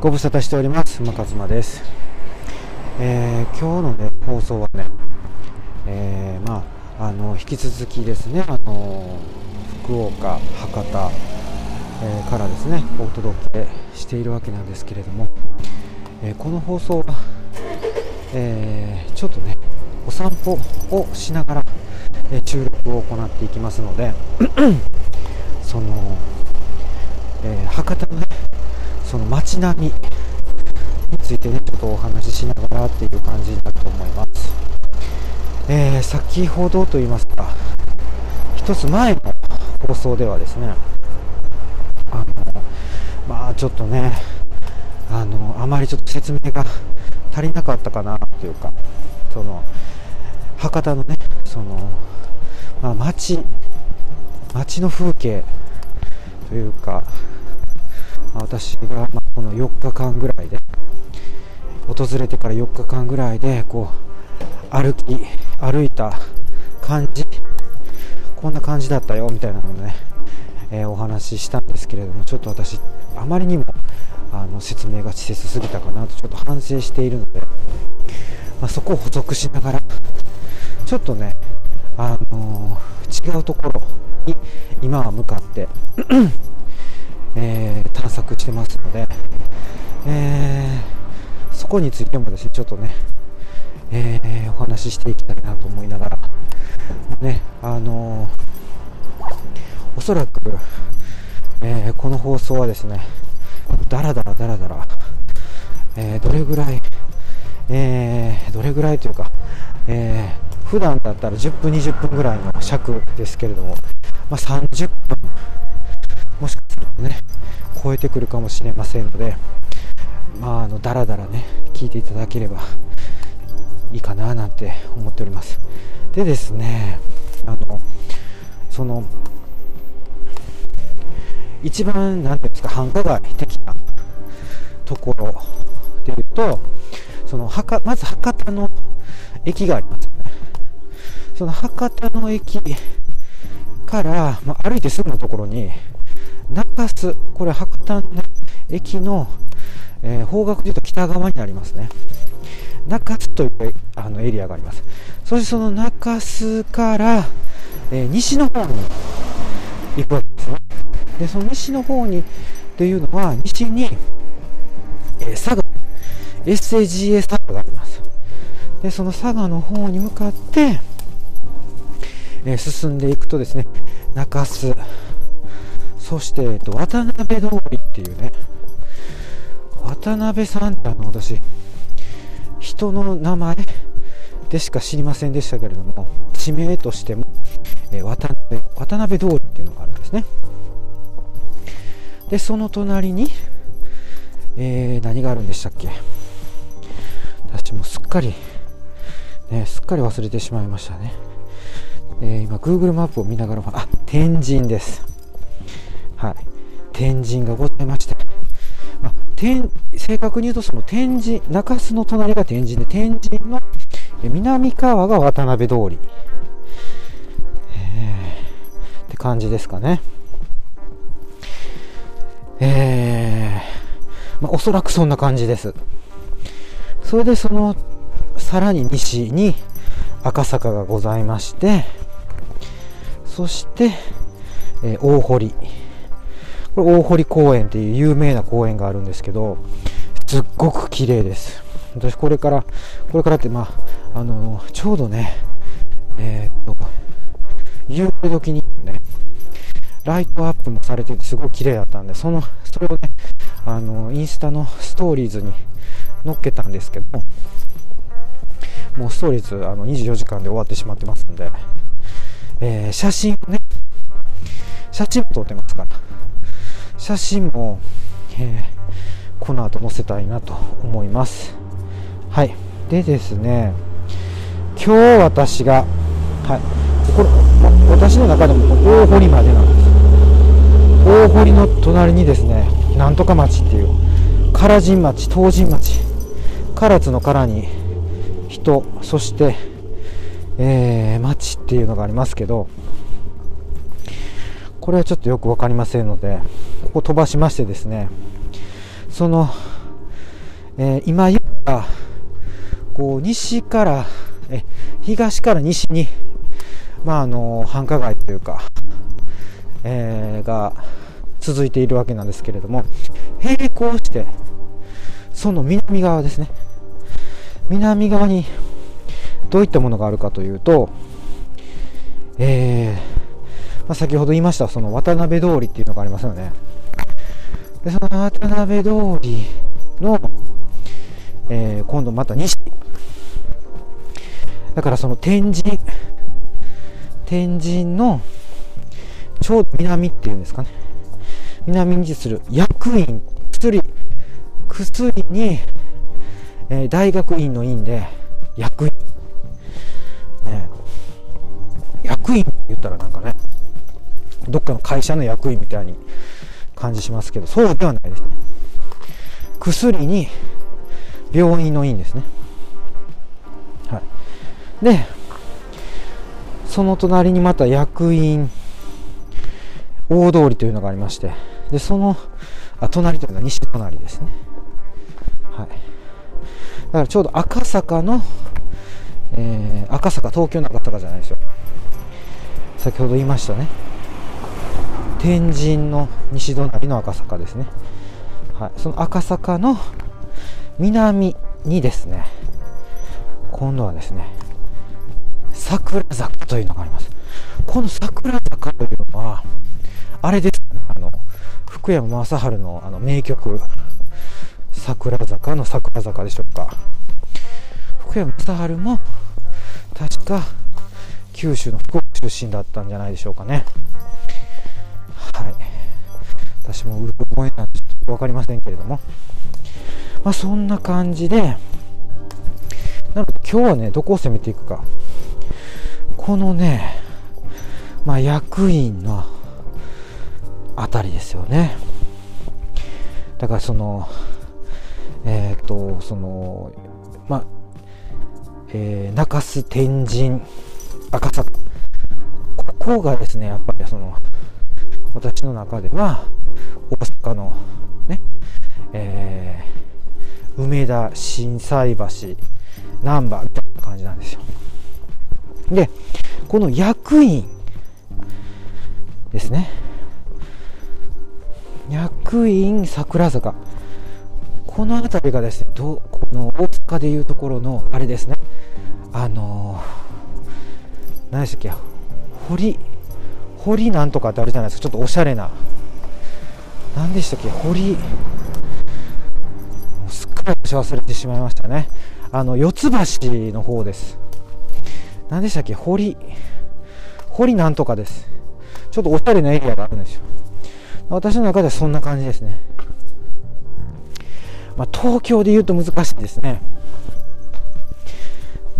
ご無沙汰しております。馬勝間です、えー、今日のね放送はね、えー、まああの引き続きですねあの福岡博多、えー、からですねお届けしているわけなんですけれども、えこの放送は、えちょっとねお散歩をしながら、え収録を行っていきますので その、え博多のねその街並みについてねちょっとお話ししながらっていう感じになると思います、えー、先ほどと言いますか一つ前の放送ではですねあのまあちょっとねあのあまりちょっと説明が足りなかったかなというかその博多のねその、まあ、街街の風景というか私が、まこの4日間ぐらいで訪れてから4日間ぐらいでこう歩き歩いた感じ。こんな感じだったよみたいなのでね、えー、お話ししたんですけれどもちょっと私あまりにもあの説明が稚拙すぎたかなとちょっと反省しているので、まあ、そこを補足しながらちょっとね、あのー、違うところに今は向かってえー、探索してますので、えー、そこについてもですねちょっとね、えー、お話ししていきたいなと思いながら、ねあのおそらく、えこの放送はですねだらだらだらだら、えどれぐらい、えどれぐらいというか、えー、普段だったら10分20分ぐらいの尺ですけれども、まあ、30分もしかするとね超えてくるかもしれませんのでまああのだらだらね聞いていただければいいかななんて思っております。でですねあのその一番何ていうんですか繁華街的なところでいうとその博まず博多の駅がありますよね。その博多の駅から、まあ、歩いてすぐのところに中洲、これ博多の、ね、駅の、えー、方角でいうと北側にありますね。中洲というあのエリアがあります。そしてその中洲から、えー、西の方に行くわけですね。で、その西の方にというのは、西に、えー、佐賀、SAGA 佐賀があります。で、その佐賀の方に向かって、えー、進んでいくとですね、中洲、そして、えっと、渡辺通りっていうね、渡辺さんってあの、私、人の名前でしか知りませんでしたけれども、地名としても、えー、渡辺、渡辺通りっていうのがあるんですね。で、その隣に、えー、何があるんでしたっけ？私もすっかり、ね、すっかり忘れてしまいましたね。えー、今、Google マップを見ながら、あ、天神です。はい、天神がございまして、まあ、天正確に言うとその天神中洲の隣が天神で天神の南側が渡辺通り、え、って感じですかね。えー、まあ、おそらくそんな感じです。それでそのさらに西に赤坂がございましてそして、えー、大堀これ大堀公園っていう有名な公園があるんですけど、すっごく綺麗です。私これから、これからってまあ、あの、ちょうどね、えー、っと、夕暮れ時にね、ライトアップもされててすごい綺麗だったんで、その、それをね、あの、インスタのストーリーズに載っけたんですけども、もうストーリーズあの24時間で終わってしまってますんで、えー、写真をね、写真も撮ってますから、写真も、えー、この後載せたいなと思います。はい。でですね今日私がはい。これ私の中でも大堀までなんです。大堀の隣にですねなんとか町っていう唐人町東神町唐津の唐に人そして、えー、町っていうのがありますけどこれはちょっとよく分かりませんのでここ飛ばしましてですねそのえー、今言ったこう西からえ東から西に、まあ、あの繁華街というか、えー、が続いているわけなんですけれども並行してその南側ですね。南側にどういったものがあるかというと、えーまあ、先ほど言いましたその渡辺通りっていうのがありますよね。でその渡辺通りの、えー、今度また西。だからその天神天神のちょうど南っていうんですかね。南に位置する薬院薬薬に、えー、大学院の院で薬院、ね、薬院って言ったらなんかねどっかの会社の役員みたいに感じしますけどそうではないです。ね薬に病院の院ですね。はい。でその隣にまた役員大通りというのがありましてでそのあ隣というのは西隣ですね。はい。だからちょうど赤坂の、えー、赤坂東京の赤坂じゃないですよ。先ほど言いましたね。天神の西隣の赤坂ですね、はい、その赤坂の南にですね今度はですね桜坂というのがあります。この桜坂というのはあれですねあの福山雅治のあの名曲桜坂の桜坂でしょうか。福山雅治も確か九州の福岡出身だったんじゃないでしょうかね。私もうる覚えなんでちょっと分かりませんけれども。まあそんな感じでなので今日はねどこを攻めていくか。このねまあ役員のあたりですよね。だからそのえっ、とそのまあえー、中洲天神赤坂。ここがですねやっぱりその私の中では大阪のね、えー、梅田心斎橋難波みたいな感じなんですよ。でこの役員ですね。役員桜坂。この辺りがですねどこの大阪でいうところのあれですね。あのー、何でしたっけ堀堀なんとかってあるじゃないですか。ちょっとおしゃれな。何でしたっけ？堀。すっかり私忘れてしまいましたね。あの四つ橋の方です。何でしたっけ？堀。堀なんとかです。ちょっとおしゃれなエリアがあるんですよ。私の中ではそんな感じですね。まあ、東京で言うと難しいですね。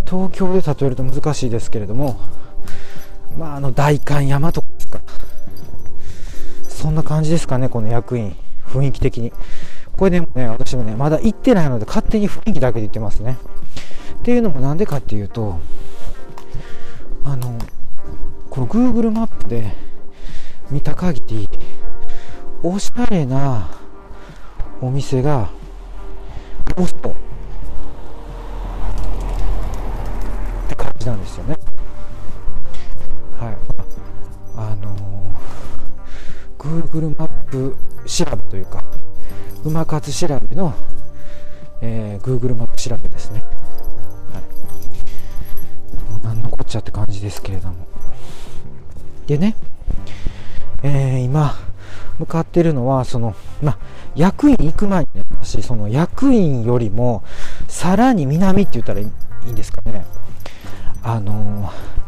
東京で例えると難しいですけれどもまあ、あの代官山とかそんな感じですかねこの役員。雰囲気的に。これでもね私もねまだ行ってないので勝手に雰囲気だけで言ってますね。っていうのもなんでかっていうとあのこの Google マップで見た限りおしゃれなお店がポスト。Google マップ調べというか馬活調べの、えー、Google マップ調べですね。はい。もう何のこっちゃって感じですけれども。でね、えー、今向かってるのはそのまあ役員行く前にね私その役員よりもさらに南って言ったらいいんですかね。あのー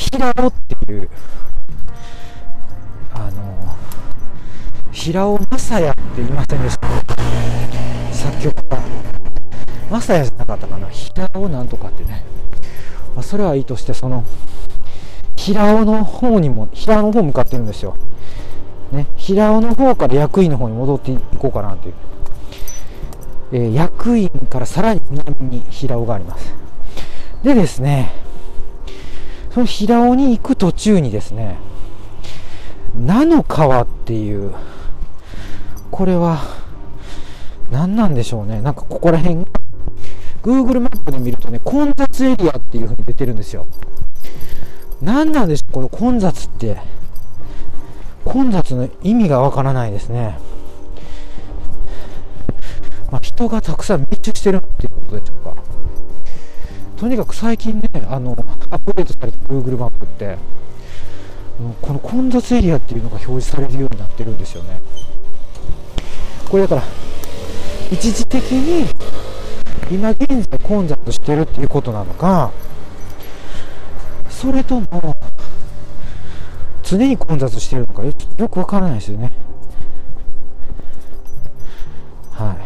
平尾っていうあの平尾正也って言いませんでした？作曲家。正也じゃなかったかな？平尾なんとかってね、まあ、それはいいとしてその平尾の方にも平尾の方向かってるんですよ。ね、平尾の方から役員の方に戻っていこうかなという、えー、役員からさらに南に平尾があります。でですねその平尾に行く途中にですね、菜の川っていう、これは、何なんでしょうね。なんかここら辺が Google マップで見るとね混雑エリアっていう風に出てるんですよ。何なんでしょうこの混雑って。混雑の意味がわからないですね。まあ、人がたくさん密集してるっていうことでしょうか。とにかく最近ねあのアップデートされた Google マップってこの混雑エリアっていうのが表示されるようになってるんですよね。これだから一時的に今現在混雑してるっていうことなのかそれとも常に混雑してるのかよくわからないですよね。はい、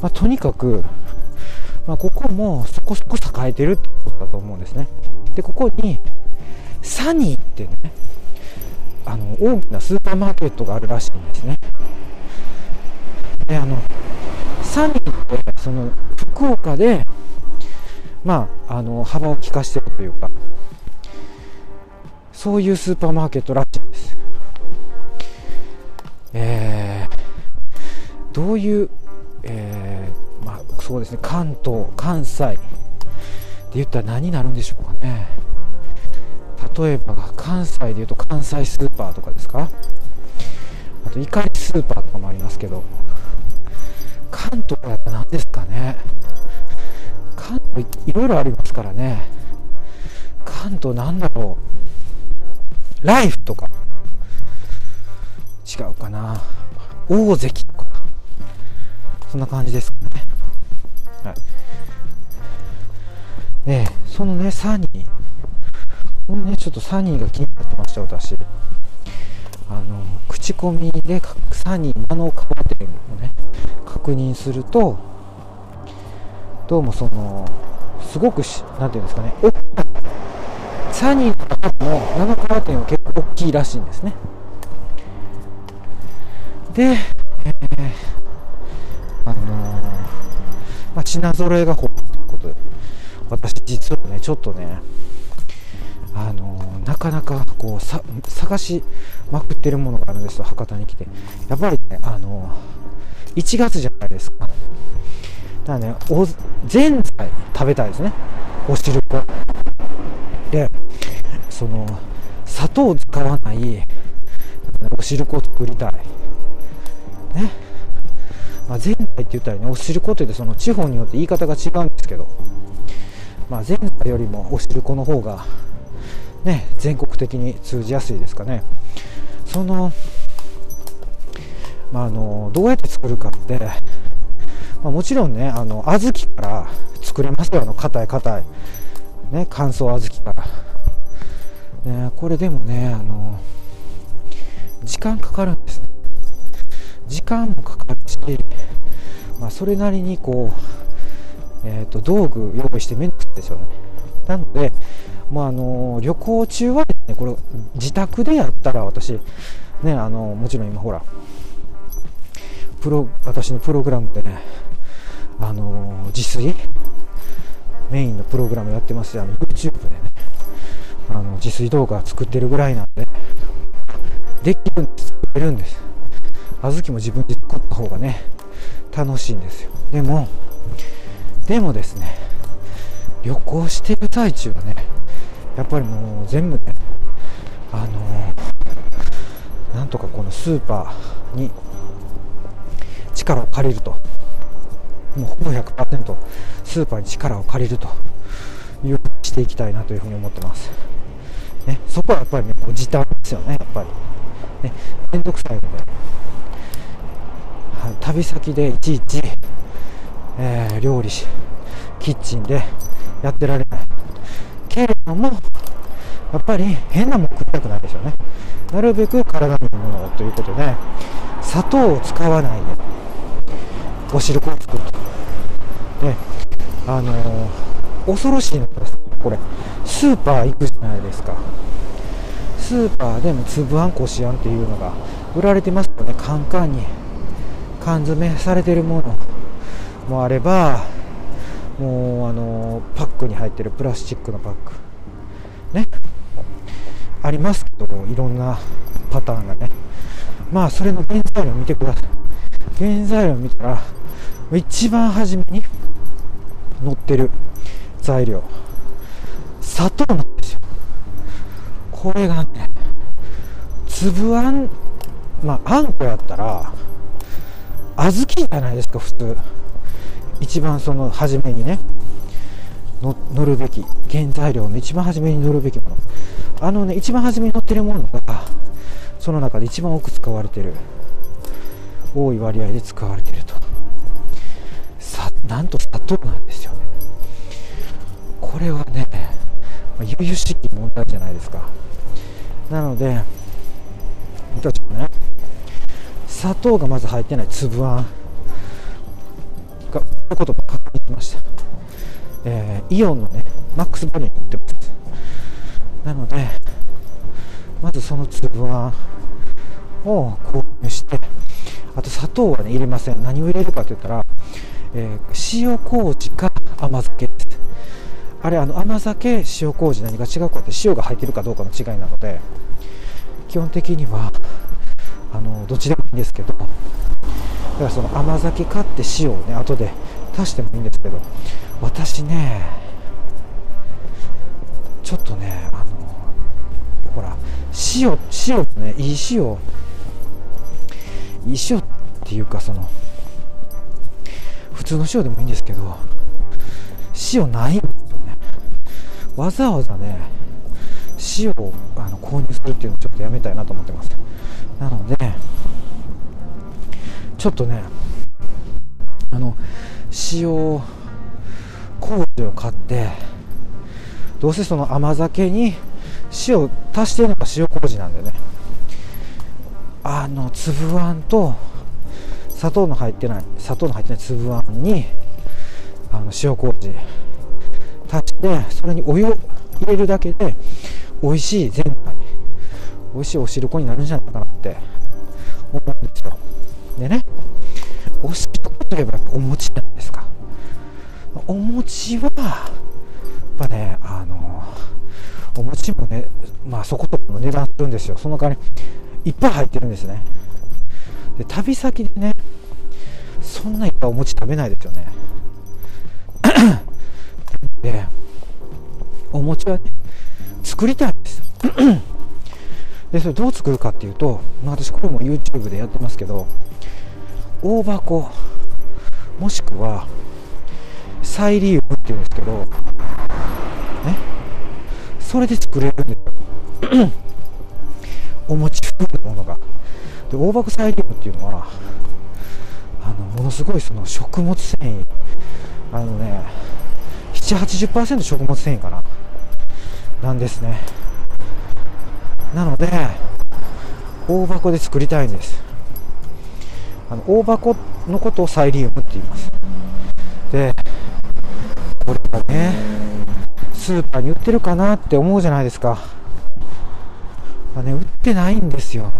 まあ、とにかく、まあ、ここもそこそこ栄えてるってことだと思うんですね。でここにサニーってねあの大きなスーパーマーケットがあるらしいんですねであのサニーってその福岡でまああの幅を利かしてるというかそういうスーパーマーケットらしいです。えー、どういう、えー、まあそうですね関東関西って言ったら何になるんでしょうかね。例えば関西でいうと関西スーパーとかですか。あと怒りスーパーとかもありますけど関東は何ですかね。関東いろいろありますからね。関東なんだろう。ライフとか。違うかな。大関とか。そんな感じですかね。はい。ねそのねサニー。このねちょっとサニーが気になってました私。あの口コミでサニー間の革店をね確認するとどうもそのすごくしなんていうんですかねサニーの中の7革店は結構大きいらしいんですね。で、えー、あのー、まあ、品揃えが豊富ということで私実はねちょっとねあのなかなかこうさ探しまくってるものがあるんですよ。博多に来て。やっぱりねあの1月じゃないですか。だからねおぜんざい食べたいですね。お汁粉でその砂糖を使わないお汁粉を作りたい。ね。まあ、ぜんざいって言ったらねお汁粉って言ってその地方によって言い方が違うんですけど。まあ、前回よりもお汁粉の方がね、全国的に通じやすいですかね。その、まあ、あのどうやって作るかって、まあ、もちろんね、あの小豆から作れますよ、あの硬い硬い、ね、乾燥小豆から。ね、これでもね、あの時間かかるんですね。時間もかかるし、まあ、それなりにこう、えーと、道具用意してめんどくさいですよね。なので、まあ、あの旅行中は、ね、これ自宅でやったら私、ね、あのもちろん今ほらプロ私のプログラムでね、あの自炊メインのプログラムやってますしあの YouTube でねあの自炊動画作ってるぐらいなんでできるんです作れるんです。小豆も自分で作った方がね楽しいんですよ。でもでもですね旅行してる最中はねやっぱりもう全部ねあの、なんとかこのスーパーに力を借りると。もうほぼ100%スーパーに力を借りるというふうにしていきたいなというふうに思ってます、ね、そこはやっぱりねこう時短ですよねやっぱり。ねめんどくさいので、はい、旅先でいちいち、えー、料理しキッチンでやってられない。けれども、やっぱり変なもん食いたくないでしょうね。なるべく体にいいものをということで、砂糖を使わないで、お汁粉を作ると。で、あのー、恐ろしいのがですね、これ、スーパー行くじゃないですか。スーパーでも粒あんこしあんっていうのが売られてますよね。カンカンに缶詰されてるものもあれば、もうあのパックに入ってるプラスチックのパック。ね。ありますけどいろんなパターンがね。まあそれの原材料見てください。原材料見たら一番初めに載ってる材料。砂糖なんですよ。これがね粒あんまああんこやったら小豆じゃないですか普通。一番その初めにね乗るべき原材料の一番初めに乗るべきもの。あのね一番初めに乗ってるものがその中で一番多く使われてる多い割合で使われてると。さなんと砂糖なんですよね。これはね悠々しき問題じゃないですか。なので私もね。砂糖がまず入ってない粒あん。えー、イオンのねマックスバリューに売ってます。なのでまずその粒あんを購入してあと砂糖はね入れません。何を入れるかと言ったら、えー、塩麹か甘酒です。あれあの甘酒塩麹何が違うかって塩が入ってるかどうかの違いなので基本的にはあのどっちでもいいんですけどだからその甘酒買って塩をね後で足してもいいんですけど私ねちょっとねあのほら塩塩ねいい塩。いい塩っていうかその普通の塩でもいいんですけど塩ないんですよね。わざわざね塩をあの購入するっていうのをちょっとやめたいなと思ってます。なのでちょっとねあの塩麹を買ってどうせその甘酒に塩足してるのが塩麹なんでね。あの粒あんと砂糖の入ってない砂糖の入ってない粒あんにあの塩麹足してそれにお湯を入れるだけで美味しい全体美味しいお汁粉になるんじゃないかなって思うんですよ。でねお汁粉といえばお餅ないですか？お餅はやっぱねあのお餅もねまあそことの値段するんですよ。その代わりいっぱい入ってるんですね。で旅先でねそんないっぱいお餅食べないですよね。でお餅はね作りたいんです でそれどう作るかっていうと、まあ、私これも YouTube でやってますけど大箱。もしくはサイリウムっていうんですけどね。それで作れるんですよ。お餅風のものが。で大箱サイリウムっていうのはあのものすごいその食物繊維。あのね780%食物繊維かな。なんですね。なので大箱で作りたいんです。あの大箱のことをサイリウムって言います。でこれがねスーパーに売ってるかなって思うじゃないですか、まあね、売ってないんですよ。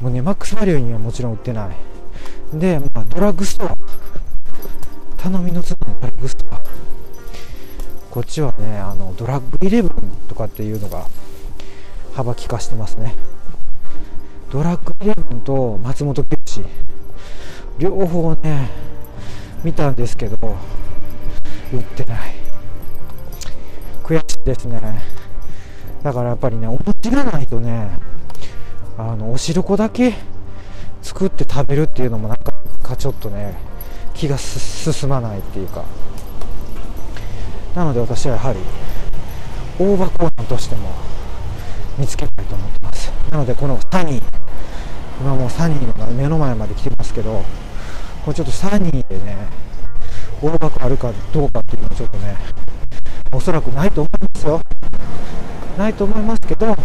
もうねマックスバリューにはもちろん売ってない。で、まあ、ドラッグストア。頼みの綱のドラッグストア。こっちはねあのドラッグイレブンとかっていうのが幅利かしてますね。ドラッグイレブンと松本清両方ね見たんですけど売ってない。悔しいですね。だからやっぱりねお餅がないとねあのお汁粉だけ作って食べるっていうのもなんかちょっとね気が進まないっていうか。なので私はやはり大箱なんとしても見つけたいと思ってます。なのでこのサニー。今もうサニーの目の前まで来てますけどこれちょっとサニーでね大箱あるかどうかっていうのはちょっとねおそらくないと思いますよ。ないと思いますけどね。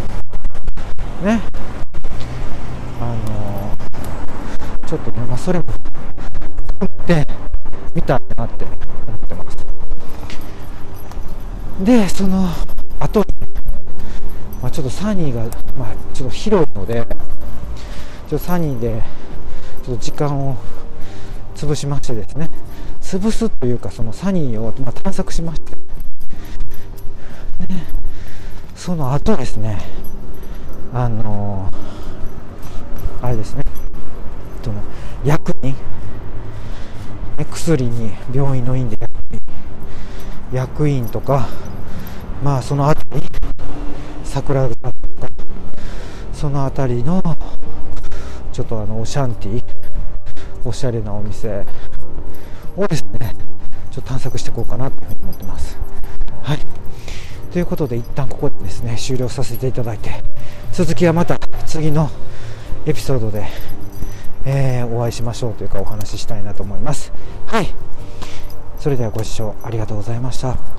あのー、ちょっとねまあそれも含めて見たいなって思ってます。でその後、まあ、ちょっとサニーが、まあ、ちょっと広いのでょっとサニーでちょっと時間を潰しましてですね。潰すというかそのサニーを、まあ、探索しまして、ね、その後ですねあのー、あれですね。その役人薬に病院の院で役員役員とかまあその辺り桜坂とかその辺りのちょっとあのオシャンティおしゃれなお店。をですね。ちょっと探索していこうかなというふうに思ってます。はい。ということで一旦ここでですね終了させていただいて続きはまた次のエピソードで、えー、お会いしましょうというかお話ししたいなと思います。はい。それではご視聴ありがとうございました。